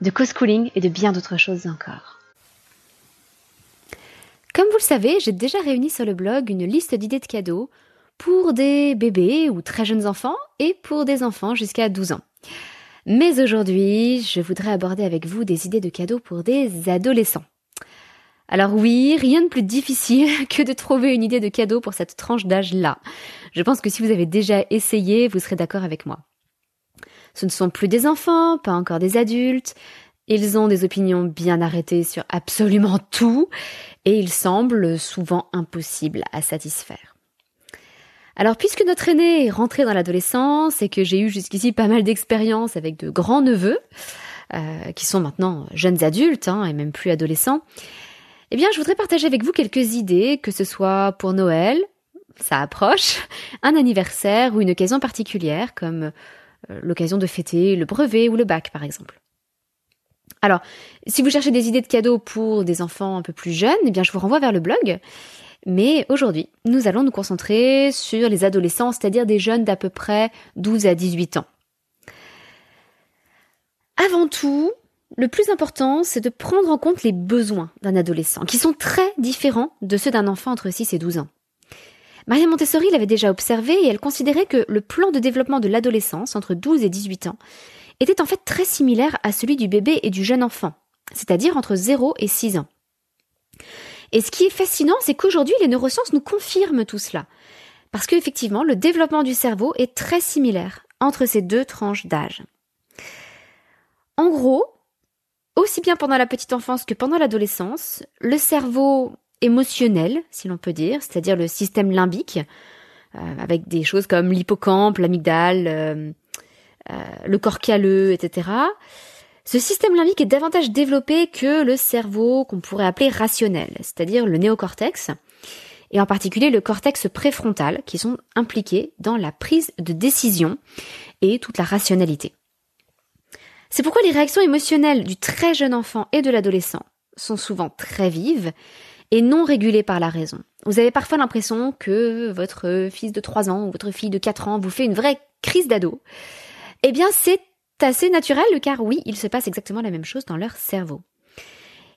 de co-schooling et de bien d'autres choses encore. Comme vous le savez, j'ai déjà réuni sur le blog une liste d'idées de cadeaux pour des bébés ou très jeunes enfants et pour des enfants jusqu'à 12 ans. Mais aujourd'hui, je voudrais aborder avec vous des idées de cadeaux pour des adolescents. Alors oui, rien de plus difficile que de trouver une idée de cadeau pour cette tranche d'âge-là. Je pense que si vous avez déjà essayé, vous serez d'accord avec moi. Ce ne sont plus des enfants, pas encore des adultes. Ils ont des opinions bien arrêtées sur absolument tout et ils semblent souvent impossibles à satisfaire. Alors puisque notre aîné est rentré dans l'adolescence et que j'ai eu jusqu'ici pas mal d'expérience avec de grands neveux, euh, qui sont maintenant jeunes adultes hein, et même plus adolescents, eh bien je voudrais partager avec vous quelques idées, que ce soit pour Noël, ça approche, un anniversaire ou une occasion particulière comme l'occasion de fêter le brevet ou le bac par exemple. Alors, si vous cherchez des idées de cadeaux pour des enfants un peu plus jeunes, eh bien je vous renvoie vers le blog. Mais aujourd'hui, nous allons nous concentrer sur les adolescents, c'est-à-dire des jeunes d'à peu près 12 à 18 ans. Avant tout, le plus important, c'est de prendre en compte les besoins d'un adolescent, qui sont très différents de ceux d'un enfant entre 6 et 12 ans. Maria Montessori l'avait déjà observé et elle considérait que le plan de développement de l'adolescence entre 12 et 18 ans était en fait très similaire à celui du bébé et du jeune enfant, c'est-à-dire entre 0 et 6 ans. Et ce qui est fascinant, c'est qu'aujourd'hui, les neurosciences nous confirment tout cela. Parce qu'effectivement, le développement du cerveau est très similaire entre ces deux tranches d'âge. En gros, aussi bien pendant la petite enfance que pendant l'adolescence, le cerveau émotionnel, si l'on peut dire, c'est-à-dire le système limbique, euh, avec des choses comme l'hippocampe, l'amygdale, euh, euh, le corps calleux, etc. Ce système limbique est davantage développé que le cerveau qu'on pourrait appeler rationnel, c'est-à-dire le néocortex, et en particulier le cortex préfrontal, qui sont impliqués dans la prise de décision et toute la rationalité. C'est pourquoi les réactions émotionnelles du très jeune enfant et de l'adolescent sont souvent très vives et non régulées par la raison. Vous avez parfois l'impression que votre fils de 3 ans ou votre fille de 4 ans vous fait une vraie crise d'ado. Eh bien, c'est assez naturel car oui, il se passe exactement la même chose dans leur cerveau.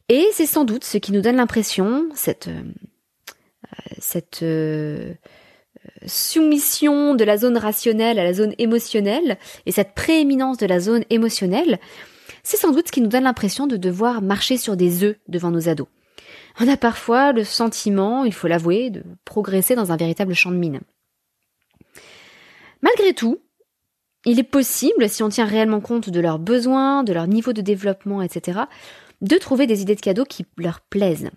Et c'est sans doute ce qui nous donne l'impression, cette, euh, cette euh, soumission de la zone rationnelle à la zone émotionnelle et cette prééminence de la zone émotionnelle, c'est sans doute ce qui nous donne l'impression de devoir marcher sur des œufs devant nos ados. On a parfois le sentiment, il faut l'avouer, de progresser dans un véritable champ de mine. Malgré tout, il est possible, si on tient réellement compte de leurs besoins, de leur niveau de développement, etc., de trouver des idées de cadeaux qui leur plaisent,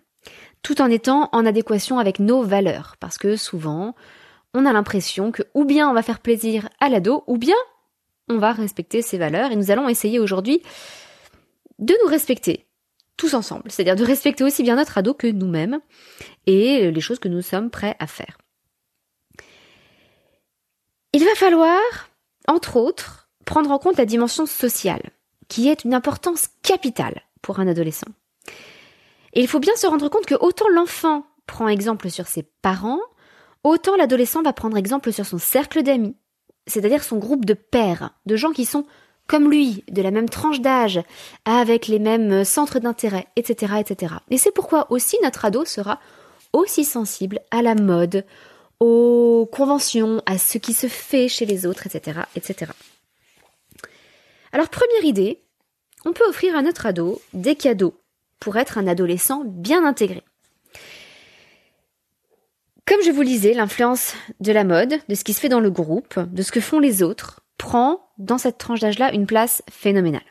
tout en étant en adéquation avec nos valeurs, parce que souvent, on a l'impression que ou bien on va faire plaisir à l'ado, ou bien on va respecter ses valeurs, et nous allons essayer aujourd'hui de nous respecter, tous ensemble, c'est-à-dire de respecter aussi bien notre ado que nous-mêmes, et les choses que nous sommes prêts à faire. Il va falloir entre autres, prendre en compte la dimension sociale, qui est une importance capitale pour un adolescent. Il faut bien se rendre compte que autant l'enfant prend exemple sur ses parents, autant l'adolescent va prendre exemple sur son cercle d'amis, c'est-à-dire son groupe de pairs, de gens qui sont comme lui, de la même tranche d'âge, avec les mêmes centres d'intérêt, etc., etc. Et c'est pourquoi aussi notre ado sera aussi sensible à la mode, aux conventions, à ce qui se fait chez les autres, etc., etc. Alors, première idée, on peut offrir à notre ado des cadeaux pour être un adolescent bien intégré. Comme je vous lisais, l'influence de la mode, de ce qui se fait dans le groupe, de ce que font les autres, prend dans cette tranche d'âge-là une place phénoménale.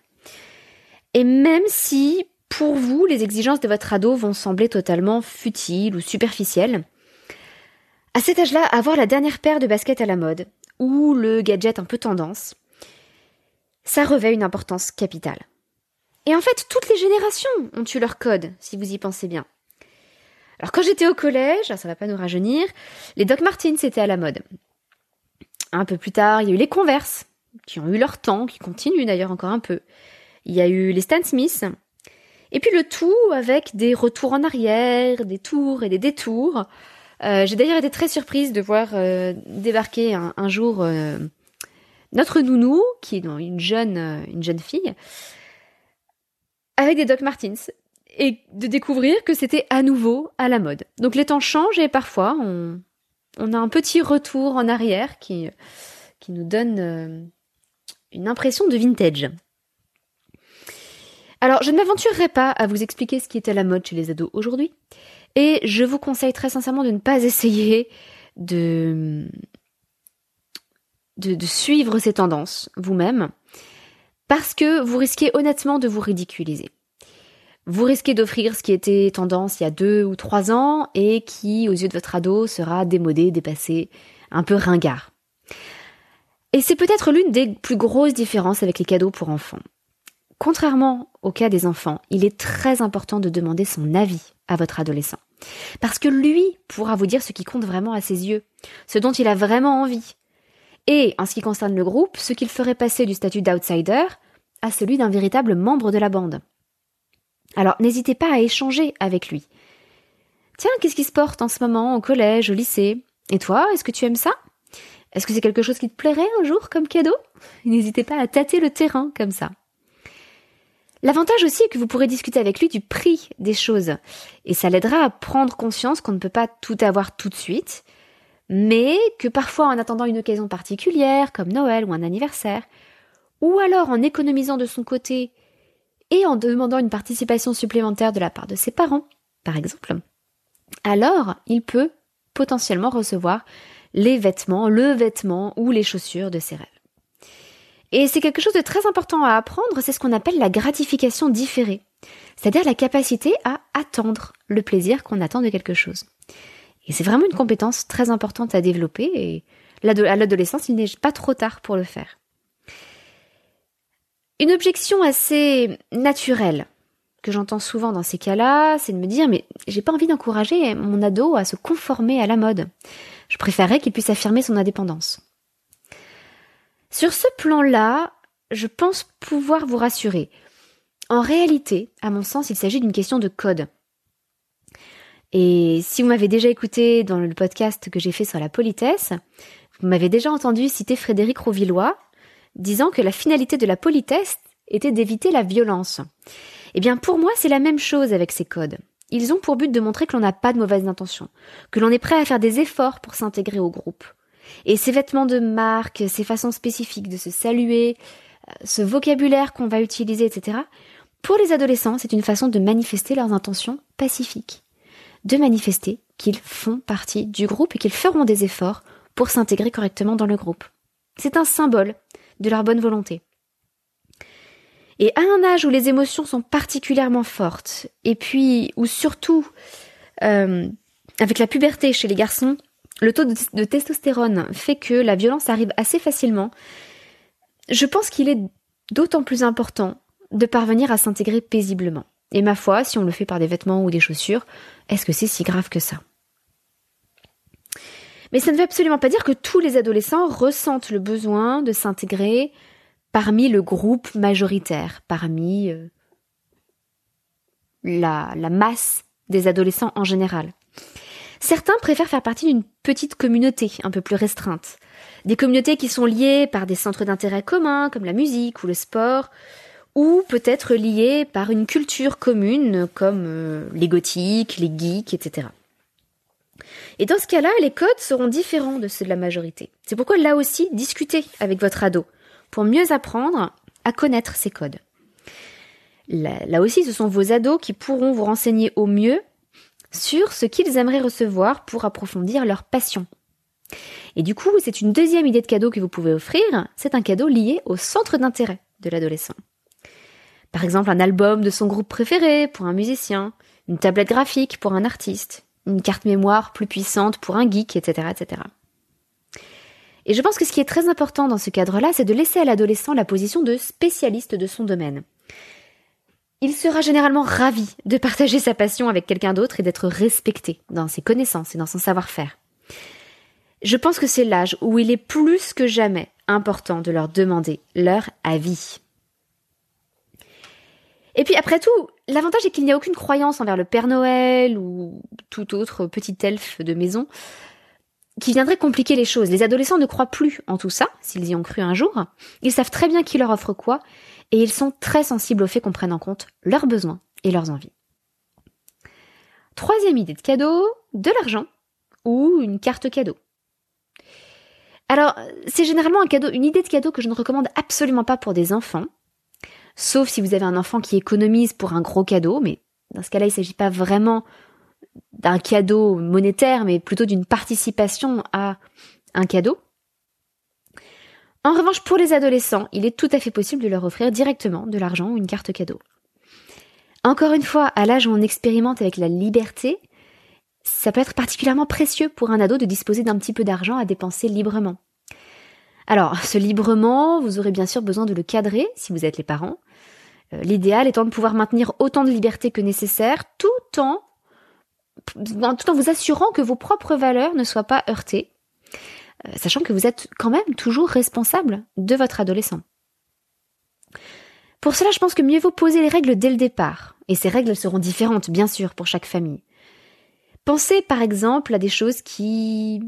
Et même si, pour vous, les exigences de votre ado vont sembler totalement futiles ou superficielles, à cet âge-là, avoir la dernière paire de baskets à la mode, ou le gadget un peu tendance, ça revêt une importance capitale. Et en fait, toutes les générations ont eu leur code, si vous y pensez bien. Alors quand j'étais au collège, ça va pas nous rajeunir, les Doc Martens étaient à la mode. Un peu plus tard, il y a eu les Converse, qui ont eu leur temps, qui continuent d'ailleurs encore un peu. Il y a eu les Stan Smith. Et puis le tout avec des retours en arrière, des tours et des détours. Euh, j'ai d'ailleurs été très surprise de voir euh, débarquer un, jour euh, notre nounou, qui est une jeune, une jeune fille, avec des Doc Martens et de découvrir que c'était à nouveau à la mode. Donc les temps changent et parfois on, on a un petit retour en arrière qui, qui nous donne une impression de vintage. Alors, je ne m'aventurerai pas à vous expliquer ce qui est à la mode chez les ados aujourd'hui, et je vous conseille très sincèrement de ne pas essayer de, de, suivre ces tendances vous-même, parce que vous risquez honnêtement de vous ridiculiser. Vous risquez d'offrir ce qui était tendance il y a deux ou trois ans et qui, aux yeux de votre ado, sera démodé, dépassé, un peu ringard. Et c'est peut-être l'une des plus grosses différences avec les cadeaux pour enfants. Contrairement au cas des enfants, il est très important de demander son avis à votre adolescent. Parce que lui pourra vous dire ce qui compte vraiment à ses yeux, ce dont il a vraiment envie. Et, en ce qui concerne le groupe, ce qu'il ferait passer du statut d'outsider à celui d'un véritable membre de la bande. Alors, n'hésitez pas à échanger avec lui. Tiens, qu'est-ce qui se porte en ce moment au collège, au lycée? Et toi, est-ce que tu aimes ça? Est-ce que c'est quelque chose qui te plairait un jour comme cadeau? N'hésitez pas à tâter le terrain comme ça. L'avantage aussi est que vous pourrez discuter avec lui du prix des choses. Et ça l'aidera à prendre conscience qu'on ne peut pas tout avoir tout de suite, mais que parfois en attendant une occasion particulière, comme Noël ou un anniversaire, ou alors en économisant de son côté et en demandant une participation supplémentaire de la part de ses parents, par exemple, alors il peut potentiellement recevoir les vêtements, le vêtement ou les chaussures de ses rêves. Et c'est quelque chose de très important à apprendre, c'est ce qu'on appelle la gratification différée, c'est-à-dire la capacité à attendre le plaisir qu'on attend de quelque chose. Et c'est vraiment une compétence très importante à développer et à l'adolescence, il n'est pas trop tard pour le faire. Une objection assez naturelle que j'entends souvent dans ces cas-là, c'est de me dire mais j'ai pas envie d'encourager mon ado à se conformer à la mode. Je préférerais qu'il puisse affirmer son indépendance. Sur ce plan-là, je pense pouvoir vous rassurer. En réalité, à mon sens, il s'agit d'une question de code. Et si vous m'avez déjà écouté dans le podcast que j'ai fait sur la politesse, vous m'avez déjà entendu citer Frédéric Rouvillois, disant que la finalité de la politesse était d'éviter la violence. Eh bien, pour moi, c'est la même chose avec ces codes. Ils ont pour but de montrer que l'on n'a pas de mauvaises intentions, que l'on est prêt à faire des efforts pour s'intégrer au groupe. Et ces vêtements de marque, ces façons spécifiques de se saluer, euh, ce vocabulaire qu'on va utiliser, etc., pour les adolescents, c'est une façon de manifester leurs intentions pacifiques, de manifester qu'ils font partie du groupe et qu'ils feront des efforts pour s'intégrer correctement dans le groupe. C'est un symbole de leur bonne volonté. Et à un âge où les émotions sont particulièrement fortes, et puis où surtout, euh, avec la puberté chez les garçons, le taux de, testostérone fait que la violence arrive assez facilement, je pense qu'il est d'autant plus important de parvenir à s'intégrer paisiblement. Et ma foi, si on le fait par des vêtements ou des chaussures, est-ce que c'est si grave que ça? Mais ça ne veut absolument pas dire que tous les adolescents ressentent le besoin de s'intégrer parmi le groupe majoritaire, parmi euh, la, masse des adolescents en général. Certains préfèrent faire partie d'une petite communauté un peu plus restreinte. Des communautés qui sont liées par des centres d'intérêt communs comme la musique ou le sport, ou peut-être liées par une culture commune comme euh, les gothiques, les geeks, etc. Et dans ce cas-là, les codes seront différents de ceux de la majorité. C'est pourquoi là aussi, discutez avec votre ado pour mieux apprendre à connaître ces codes. Là, aussi, ce sont vos ados qui pourront vous renseigner au mieux sur ce qu'ils aimeraient recevoir pour approfondir leur passion. Et du coup, c'est une deuxième idée de cadeau que vous pouvez offrir, c'est un cadeau lié au centre d'intérêt de l'adolescent. Par exemple, un album de son groupe préféré pour un musicien, une tablette graphique pour un artiste, une carte mémoire plus puissante pour un geek, etc., etc. Et je pense que ce qui est très important dans ce cadre-là, c'est de laisser à l'adolescent la position de spécialiste de son domaine. il sera généralement ravi de partager sa passion avec quelqu'un d'autre et d'être respecté dans ses connaissances et dans son savoir-faire. Je pense que c'est l'âge où il est plus que jamais important de leur demander leur avis. Et puis après tout, l'avantage est qu'il n'y a aucune croyance envers le Père Noël ou tout autre petit elfe de maison qui viendrait compliquer les choses. Les adolescents ne croient plus en tout ça, s'ils y ont cru un jour. Ils savent très bien qui leur offre quoi, et ils sont très sensibles au fait qu'on prenne en compte leurs besoins et leurs envies. Troisième idée de cadeau, de l'argent ou une carte cadeau. Alors, c'est généralement un cadeau, une idée de cadeau que je ne recommande absolument pas pour des enfants, sauf si vous avez un enfant qui économise pour un gros cadeau, mais dans ce cas-là, il ne s'agit pas vraiment d'un cadeau monétaire, mais plutôt d'une participation à un cadeau. En revanche, pour les adolescents, il est tout à fait possible de leur offrir directement de l'argent ou une carte cadeau. Encore une fois, à l'âge où on expérimente avec la liberté, ça peut être particulièrement précieux pour un ado de disposer d'un petit peu d'argent à dépenser librement. Alors, ce librement, vous aurez bien sûr besoin de le cadrer si vous êtes les parents. Euh, l'idéal étant de pouvoir maintenir autant de liberté que nécessaire tout en, tout en vous assurant que vos propres valeurs ne soient pas heurtées euh, sachant que vous êtes quand même toujours responsable de votre adolescent. Pour cela, je pense que mieux vaut poser les règles dès le départ, et ces règles seront différentes, bien sûr, pour chaque famille. Pensez par exemple à des choses qui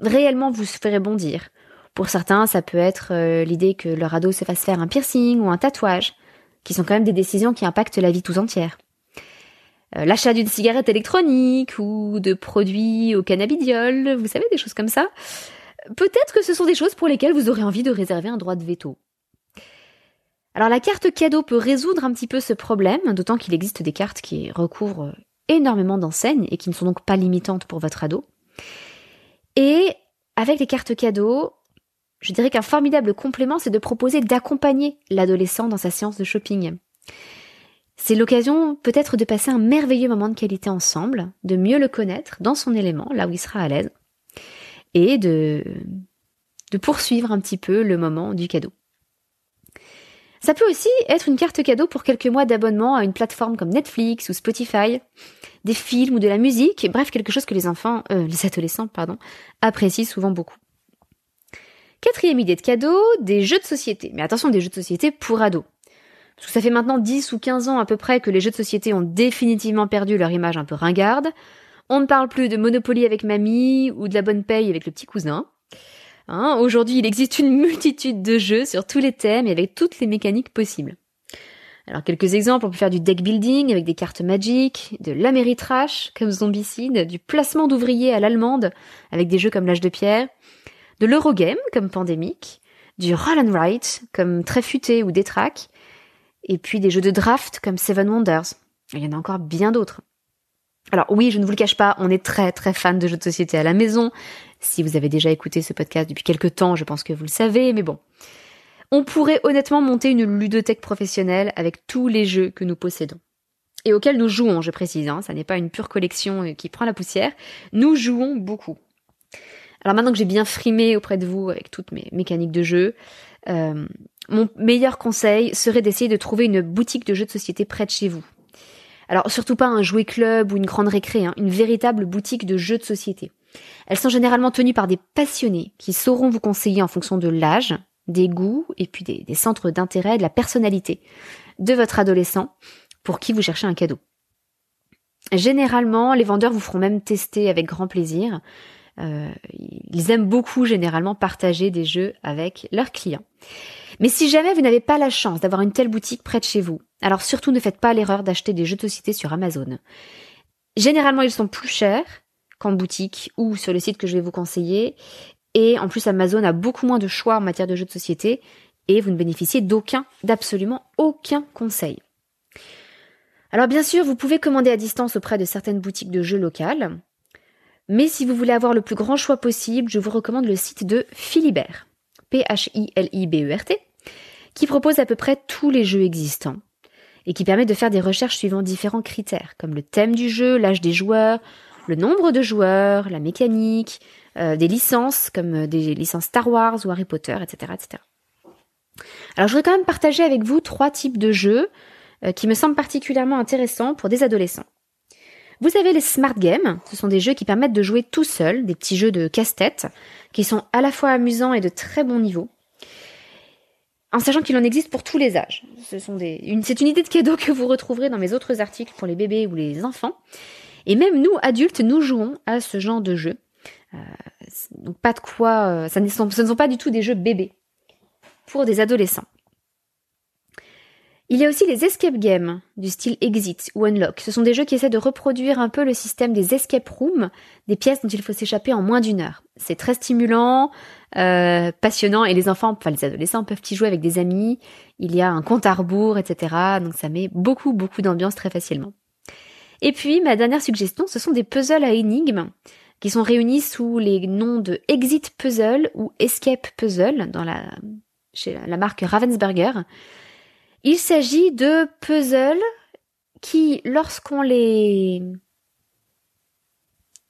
réellement vous feraient bondir. Pour certains, ça peut être euh, l'idée que leur ado se fasse faire un piercing ou un tatouage, qui sont quand même des décisions qui impactent la vie tout entière. Euh, l'achat d'une cigarette électronique ou de produits au cannabidiol, vous savez, des choses comme ça. Peut-être que ce sont des choses pour lesquelles vous aurez envie de réserver un droit de veto. Alors la carte cadeau peut résoudre un petit peu ce problème, d'autant qu'il existe des cartes qui recouvrent énormément d'enseignes et qui ne sont donc pas limitantes pour votre ado. Et avec les cartes cadeaux, je dirais qu'un formidable complément, c'est de proposer d'accompagner l'adolescent dans sa séance de shopping. C'est l'occasion peut-être de passer un merveilleux moment de qualité ensemble, de mieux le connaître dans son élément, là où il sera à l'aise, et de, de poursuivre un petit peu le moment du cadeau. Ça peut aussi être une carte cadeau pour quelques mois d'abonnement à une plateforme comme Netflix ou Spotify, des films ou de la musique, bref, quelque chose que les enfants, euh, les adolescents, pardon, apprécient souvent beaucoup. Quatrième idée de cadeau, des jeux de société. Mais attention, des jeux de société pour ados. Parce que ça fait maintenant 10 ou 15 ans à peu près que les jeux de société ont définitivement perdu leur image un peu ringarde. On ne parle plus de Monopoly avec mamie ou de la bonne paye avec le petit cousin. Hein, Aujourd'hui, il existe une multitude de jeux sur tous les thèmes et avec toutes les mécaniques possibles. Alors quelques exemples, on peut faire du deck building avec des cartes magiques, de l'Améritrash comme Zombicide, du placement d'ouvriers à l'allemande avec des jeux comme l'âge de pierre, de l'Eurogame comme Pandémique, du Roll and Write comme Très futé ou Détraque, et puis des jeux de draft comme Seven Wonders. Il y en a encore bien d'autres. Alors oui, je ne vous le cache pas, on est très très fan de jeux de société à la maison. Si vous avez déjà écouté ce podcast depuis quelques temps, je pense que vous le savez, mais bon. On pourrait honnêtement monter une ludothèque professionnelle avec tous les jeux que nous possédons. Et auxquels nous jouons, je précise, hein, ça n'est pas une pure collection euh, qui prend la poussière. Nous jouons beaucoup. Alors maintenant que j'ai bien frimé auprès de vous avec toutes mes mécaniques de jeu, euh, mon meilleur conseil serait d'essayer de trouver une boutique de jeux de société près de chez vous. Alors surtout pas un jouet club ou une grande récré, hein, une véritable boutique de jeux de société. Elles sont généralement tenues par des passionnés qui sauront vous conseiller en fonction de l'âge, des goûts et puis des, centres d'intérêt, de la personnalité de votre adolescent pour qui vous cherchez un cadeau. Généralement, les vendeurs vous feront même tester avec grand plaisir. Euh, ils aiment beaucoup généralement partager des jeux avec leurs clients. Mais si jamais vous n'avez pas la chance d'avoir une telle boutique près de chez vous, alors surtout ne faites pas l'erreur d'acheter des jeux de société sur Amazon. Généralement, ils sont plus chers qu'en boutique ou sur le site que je vais vous conseiller. Et en plus, Amazon a beaucoup moins de choix en matière de jeux de société et vous ne bénéficiez d'aucun, d'absolument aucun conseil. Alors bien sûr, vous pouvez commander à distance auprès de certaines boutiques de jeux locales. Mais si vous voulez avoir le plus grand choix possible, je vous recommande le site de Philibert. P-H-I-L-I-B-E-R-T, qui propose à peu près tous les jeux existants et qui permet de faire des recherches suivant différents critères, comme le thème du jeu, l'âge des joueurs, le nombre de joueurs, la mécanique, euh, des licences, comme euh, des licences Star Wars ou Harry Potter, etc., etc. Alors je voudrais quand même partager avec vous trois types de jeux euh, qui me semble particulièrement intéressant pour des adolescents. Vous avez les smart games, ce sont des jeux qui permettent de jouer tout seul, des petits jeux de casse-tête, qui sont à la fois amusants et de très bon niveau. En sachant qu'il en existe pour tous les âges. C'est une idée de cadeau que vous retrouverez dans mes autres articles pour les bébés ou les enfants. Et même nous, adultes, nous jouons à ce genre de jeu. Euh, donc pas de quoi, euh, ce ne sont pas du tout des jeux bébés pour des adolescents. Il y a aussi les escape games du style Exit ou Unlock. Ce sont des jeux qui essaient de reproduire un peu le système des escape rooms, des pièces dont il faut s'échapper en moins d'une heure. C'est très stimulant, euh, passionnant et les enfants, enfin les adolescents peuvent y jouer avec des amis. Il y a un compte à rebours, etc. Donc ça met beaucoup beaucoup d'ambiance très facilement. Et puis ma dernière suggestion, ce sont des puzzles à énigmes qui sont réunis sous les noms de Exit Puzzle ou Escape Puzzle dans la chez la marque Ravensburger. Il s'agit de puzzles qui, lorsqu'on les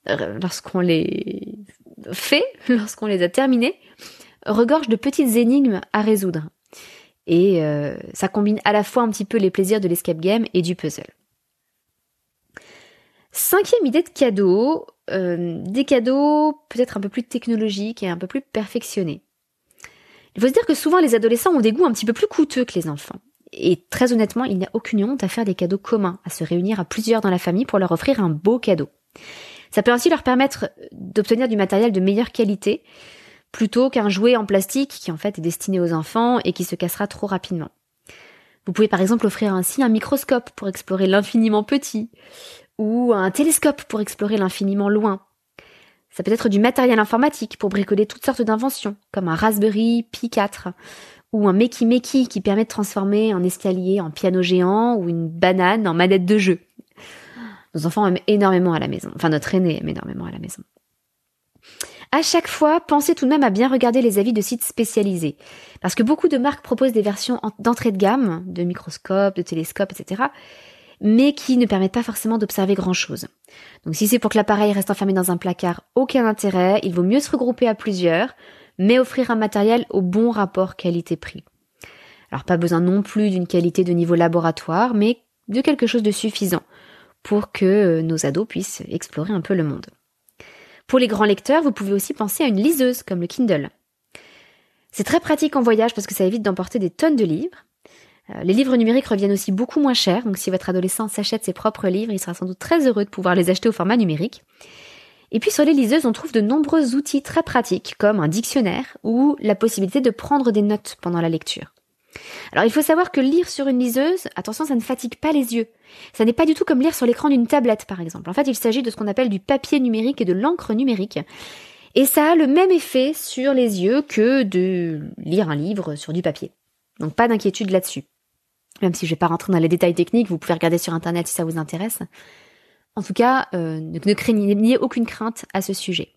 lorsqu'on les fait, lorsqu'on les a terminés, regorgent de petites énigmes à résoudre. Et euh, ça combine à la fois un petit peu les plaisirs de l'escape game et du puzzle. Cinquième idée de cadeau, euh, des cadeaux peut-être un peu plus technologiques et un peu plus perfectionnés. Il faut se dire que souvent les adolescents ont des goûts un petit peu plus coûteux que les enfants. Et très honnêtement, il n'y a aucune honte à faire des cadeaux communs, à se réunir à plusieurs dans la famille pour leur offrir un beau cadeau. Ça peut ainsi leur permettre d'obtenir du matériel de meilleure qualité, plutôt qu'un jouet en plastique qui en fait est destiné aux enfants et qui se cassera trop rapidement. Vous pouvez par exemple offrir ainsi un microscope pour explorer l'infiniment petit, ou un télescope pour explorer l'infiniment loin. Ça peut être du matériel informatique pour bricoler toutes sortes d'inventions, comme un Raspberry Pi 4, ou un Meki Meki qui permet de transformer un escalier en piano géant ou une banane en manette de jeu. Nos enfants aiment énormément à la maison. Enfin, notre aîné aime énormément à la maison. À chaque fois, pensez tout de même à bien regarder les avis de sites spécialisés. Parce que beaucoup de marques proposent des versions d'entrée de gamme, de microscopes, de télescopes, etc., mais qui ne permettent pas forcément d'observer grand chose. Donc si c'est pour que l'appareil reste enfermé dans un placard, aucun intérêt, il vaut mieux se regrouper à plusieurs, mais offrir un matériel au bon rapport qualité-prix. Alors pas besoin non plus d'une qualité de niveau laboratoire, mais de quelque chose de suffisant pour que euh, nos ados puissent explorer un peu le monde. Pour les grands lecteurs, vous pouvez aussi penser à une liseuse comme le Kindle. C'est très pratique en voyage parce que ça évite d'emporter des tonnes de livres. Euh, les livres numériques reviennent aussi beaucoup moins cher, donc si votre adolescent s'achète ses propres livres, il sera sans doute très heureux de pouvoir les acheter au format numérique. Et puis sur les liseuses, on trouve de nombreux outils très pratiques, comme un dictionnaire ou la possibilité de prendre des notes pendant la lecture. Alors il faut savoir que lire sur une liseuse, attention, ça ne fatigue pas les yeux. Ça n'est pas du tout comme lire sur l'écran d'une tablette, par exemple. En fait, il s'agit de ce qu'on appelle du papier numérique et de l'encre numérique. Et ça a le même effet sur les yeux que de lire un livre sur du papier. Donc pas d'inquiétude là-dessus. Même si je vais pas rentrer dans les détails techniques, vous pouvez regarder sur internet si ça vous intéresse. En tout cas, euh, ne, craignez, n'ayez aucune crainte à ce sujet.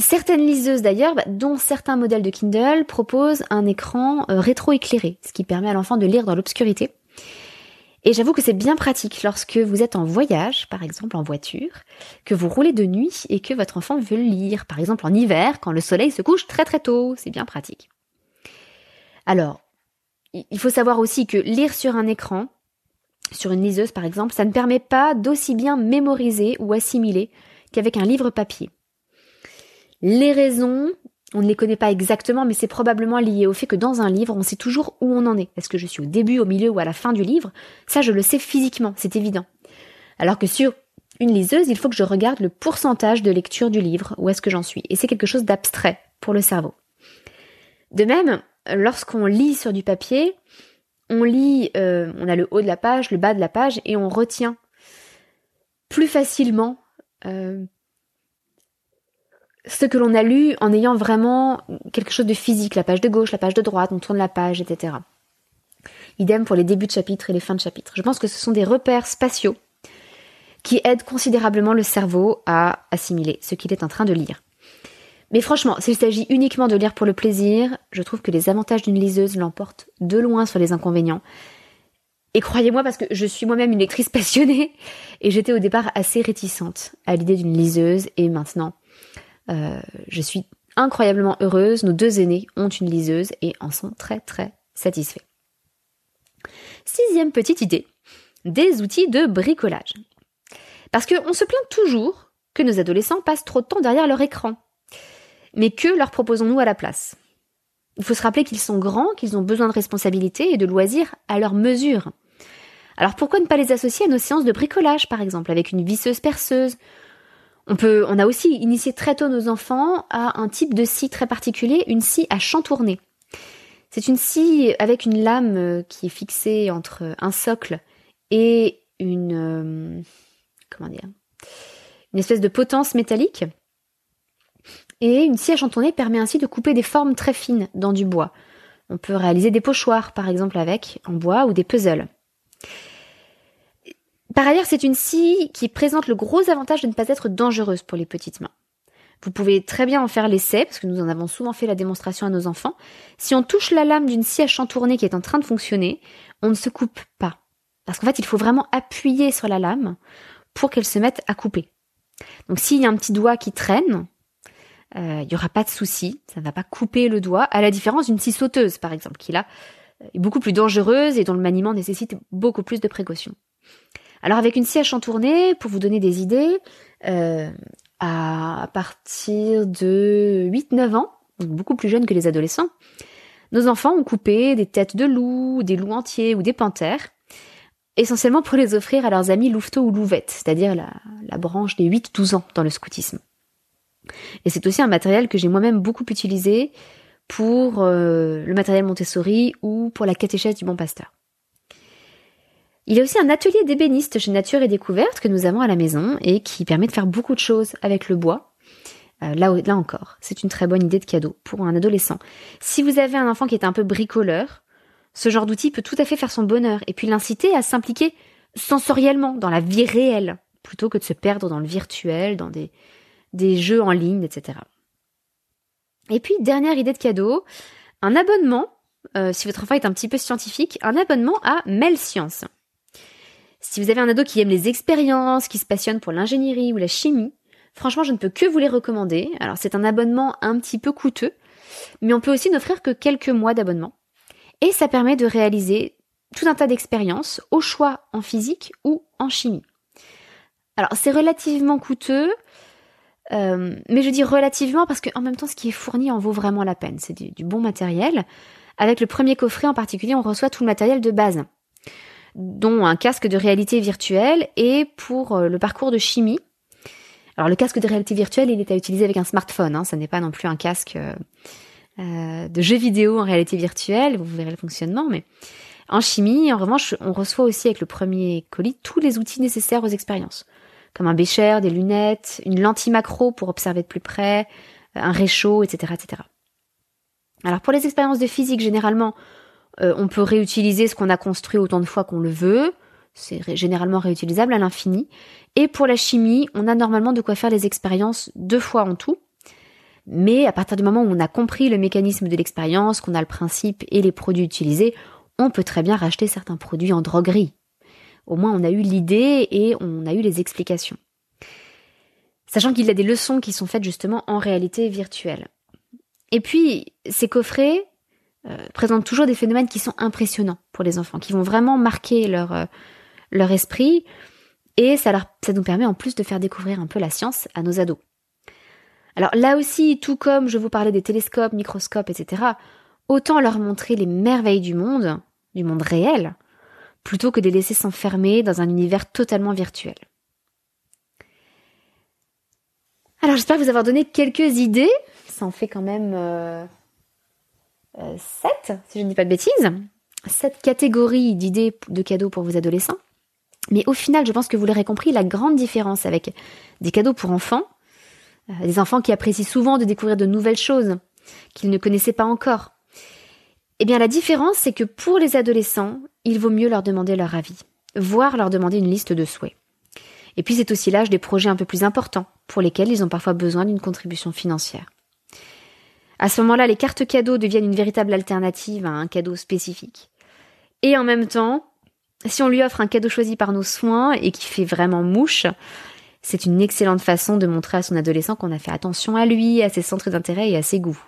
Certaines liseuses d'ailleurs, bah, dont certains modèles de Kindle, proposent un écran euh, rétroéclairé, ce qui permet à l'enfant de lire dans l'obscurité. Et j'avoue que c'est bien pratique lorsque vous êtes en voyage, par exemple en voiture, que vous roulez de nuit et que votre enfant veut lire, par exemple en hiver, quand le soleil se couche très très tôt. C'est bien pratique. Alors, il faut savoir aussi que lire sur un écran, sur une liseuse par exemple, ça ne permet pas d'aussi bien mémoriser ou assimiler qu'avec un livre papier. Les raisons, on ne les connaît pas exactement, mais c'est probablement lié au fait que dans un livre, on sait toujours où on en est. Est-ce que je suis au début, au milieu ou à la fin du livre? Ça, je le sais physiquement, c'est évident. Alors que sur une liseuse, il faut que je regarde le pourcentage de lecture du livre, où est-ce que j'en suis? Et c'est quelque chose d'abstrait pour le cerveau. De même, lorsqu'on lit sur du papier, on lit, euh, on a le haut de la page, le bas de la page, et on retient plus facilement euh, ce que l'on a lu en ayant vraiment quelque chose de physique, la page de gauche, la page de droite, on tourne la page, etc. Idem pour les débuts de chapitre et les fins de chapitre. Je pense que ce sont des repères spatiaux qui aident considérablement le cerveau à assimiler ce qu'il est en train de lire. Mais franchement, s'il s'agit uniquement de lire pour le plaisir, je trouve que les avantages d'une liseuse l'emportent de loin sur les inconvénients. Et croyez-moi, parce que je suis moi-même une lectrice passionnée, et j'étais au départ assez réticente à l'idée d'une liseuse, et maintenant, euh, je suis incroyablement heureuse. Nos deux aînés ont une liseuse et en sont très très satisfaits. sixième petite idée, des outils de bricolage. Parce qu'on se plaint toujours que nos adolescents passent trop de temps derrière leur écran. Mais que leur proposons-nous à la place? Il faut se rappeler qu'ils sont grands, qu'ils ont besoin de responsabilités et de loisirs à leur mesure. Alors pourquoi ne pas les associer à nos séances de bricolage, par exemple, avec une visseuse perceuse On a aussi initié très tôt nos enfants à un type de scie très particulier, une scie à chantourner. C'est une scie avec une lame euh, qui est fixée entre un socle et une euh, comment dire une espèce de potence métallique. Et une scie à chantourner permet ainsi de couper des formes très fines dans du bois. On peut réaliser des pochoirs, par exemple, avec, en bois, ou des puzzles. Par ailleurs, c'est une scie qui présente le gros avantage de ne pas être dangereuse pour les petites mains. Vous pouvez très bien en faire l'essai, parce que nous en avons souvent fait la démonstration à nos enfants. Si on touche la lame d'une scie à chantourner qui est en train de fonctionner, on ne se coupe pas. Parce qu'en fait, il faut vraiment appuyer sur la lame pour qu'elle se mette à couper. Donc s'il y a un petit doigt qui traîne, euh, il n'y aura pas de souci, ça ne va pas couper le doigt, à la différence d'une scie sauteuse par exemple, qui là est beaucoup plus dangereuse et dont le maniement nécessite beaucoup plus de précautions. Alors avec une scie à chantourner, pour vous donner des idées, euh, à partir de 8-9 ans, donc beaucoup plus jeunes que les adolescents, nos enfants ont coupé des têtes de loups, des loups entiers ou des panthères, essentiellement pour les offrir à leurs amis louveteaux ou louvettes, c'est-à-dire la, la, branche des 8-12 ans dans le scoutisme. Et c'est aussi un matériel que j'ai moi-même beaucoup utilisé pour euh, le matériel Montessori ou pour la catéchèse du bon pasteur. Il y a aussi un atelier d'ébéniste chez Nature et Découverte que nous avons à la maison et qui permet de faire beaucoup de choses avec le bois. Euh, là, encore, c'est une très bonne idée de cadeau pour un adolescent. Si vous avez un enfant qui est un peu bricoleur, ce genre d'outil peut tout à fait faire son bonheur et puis l'inciter à s'impliquer sensoriellement dans la vie réelle plutôt que de se perdre dans le virtuel, dans des, jeux en ligne, etc. Et puis, dernière idée de cadeau, un abonnement, euh, si votre enfant est un petit peu scientifique, un abonnement à Mel Science. Si vous avez un ado qui aime les expériences, qui se passionne pour l'ingénierie ou la chimie, franchement, je ne peux que vous les recommander. Alors, c'est un abonnement un petit peu coûteux, mais on peut aussi n'offrir que quelques mois d'abonnement. Et ça permet de réaliser tout un tas d'expériences, au choix en physique ou en chimie. Alors c'est relativement coûteux, euh, mais je dis relativement parce qu'en même temps ce qui est fourni en vaut vraiment la peine. C'est du, bon matériel. Avec le premier coffret en particulier, on reçoit tout le matériel de base, dont un casque de réalité virtuelle et pour euh, le parcours de chimie. Alors le casque de réalité virtuelle, il est à utiliser avec un smartphone, hein, ça n'est pas non plus un casque euh, euh, de jeux vidéo en réalité virtuelle, vous verrez le fonctionnement, mais en chimie, en revanche, on reçoit aussi avec le premier colis tous les outils nécessaires aux expériences, comme un bécher, des lunettes, une lentille macro pour observer de plus près, un réchaud, etc., etc. Alors pour les expériences de physique, généralement, euh, on peut réutiliser ce qu'on a construit autant de fois qu'on le veut. C'est généralement réutilisable à l'infini. Et pour la chimie, on a normalement de quoi faire les expériences deux fois en tout. Mais à partir du moment où on a compris le mécanisme de l'expérience, qu'on a le principe et les produits utilisés, on peut très bien racheter certains produits en droguerie. Au moins on a eu l'idée et on a eu les explications. Sachant qu'il y a des leçons qui sont faites justement en réalité virtuelle. Et puis, ces coffrets euh, présentent toujours des phénomènes qui sont impressionnants pour les enfants, qui vont vraiment marquer leur, euh, esprit, et ça, leur, nous permet en plus de faire découvrir un peu la science à nos ados. Alors là aussi, tout comme je vous parlais des télescopes, microscopes, etc., autant leur montrer les merveilles du monde, du monde réel, plutôt que de les laisser s'enfermer dans un univers totalement virtuel. Alors j'espère vous avoir donné quelques idées, ça en fait quand même euh, euh, sept, si je ne dis pas de bêtises, sept catégories d'idées de cadeaux pour vos adolescents. Mais au final, je pense que vous l'aurez compris, la grande différence avec des cadeaux pour enfants euh, des enfants qui apprécient souvent de découvrir de nouvelles choses qu'ils ne connaissaient pas encore. Eh bien, la différence, c'est que pour les adolescents, il vaut mieux leur demander leur avis, voire leur demander une liste de souhaits. Et puis, c'est aussi l'âge des projets un peu plus importants, pour lesquels ils ont parfois besoin d'une contribution financière. À ce moment-là, les cartes cadeaux deviennent une véritable alternative à un cadeau spécifique. Et en même temps, si on lui offre un cadeau choisi par nos soins et qui fait vraiment mouche, c'est une excellente façon de montrer à son adolescent qu'on a fait attention à lui, à ses centres d'intérêt et à ses goûts.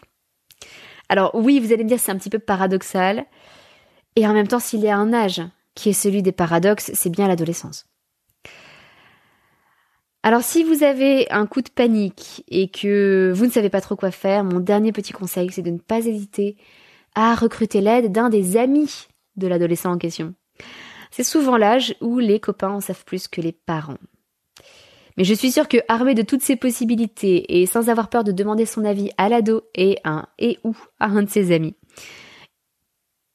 Alors oui, vous allez me dire c'est un petit peu paradoxal, et en même temps s'il est à un âge qui est celui des paradoxes, c'est bien l'adolescence. Alors si vous avez un coup de panique et que vous ne savez pas trop quoi faire, mon dernier petit conseil, c'est de ne pas hésiter à recruter l'aide d'un des amis de l'adolescent en question. C'est souvent l'âge où les copains en savent plus que les parents. Mais je suis sûre que armé de toutes ces possibilités et sans avoir peur de demander son avis à l'ado et un et ou à un de ses amis,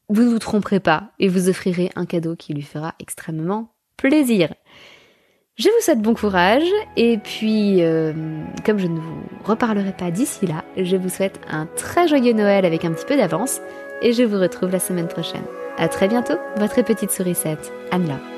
vous ne vous tromperez pas et vous offrirez un cadeau qui lui fera extrêmement plaisir. Je vous souhaite bon courage et puis, euh, comme je ne vous reparlerai pas d'ici là, je vous souhaite un très joyeux Noël avec un petit peu d'avance et je vous retrouve la semaine prochaine. À très bientôt, votre petite sourisette, Anne-Laure.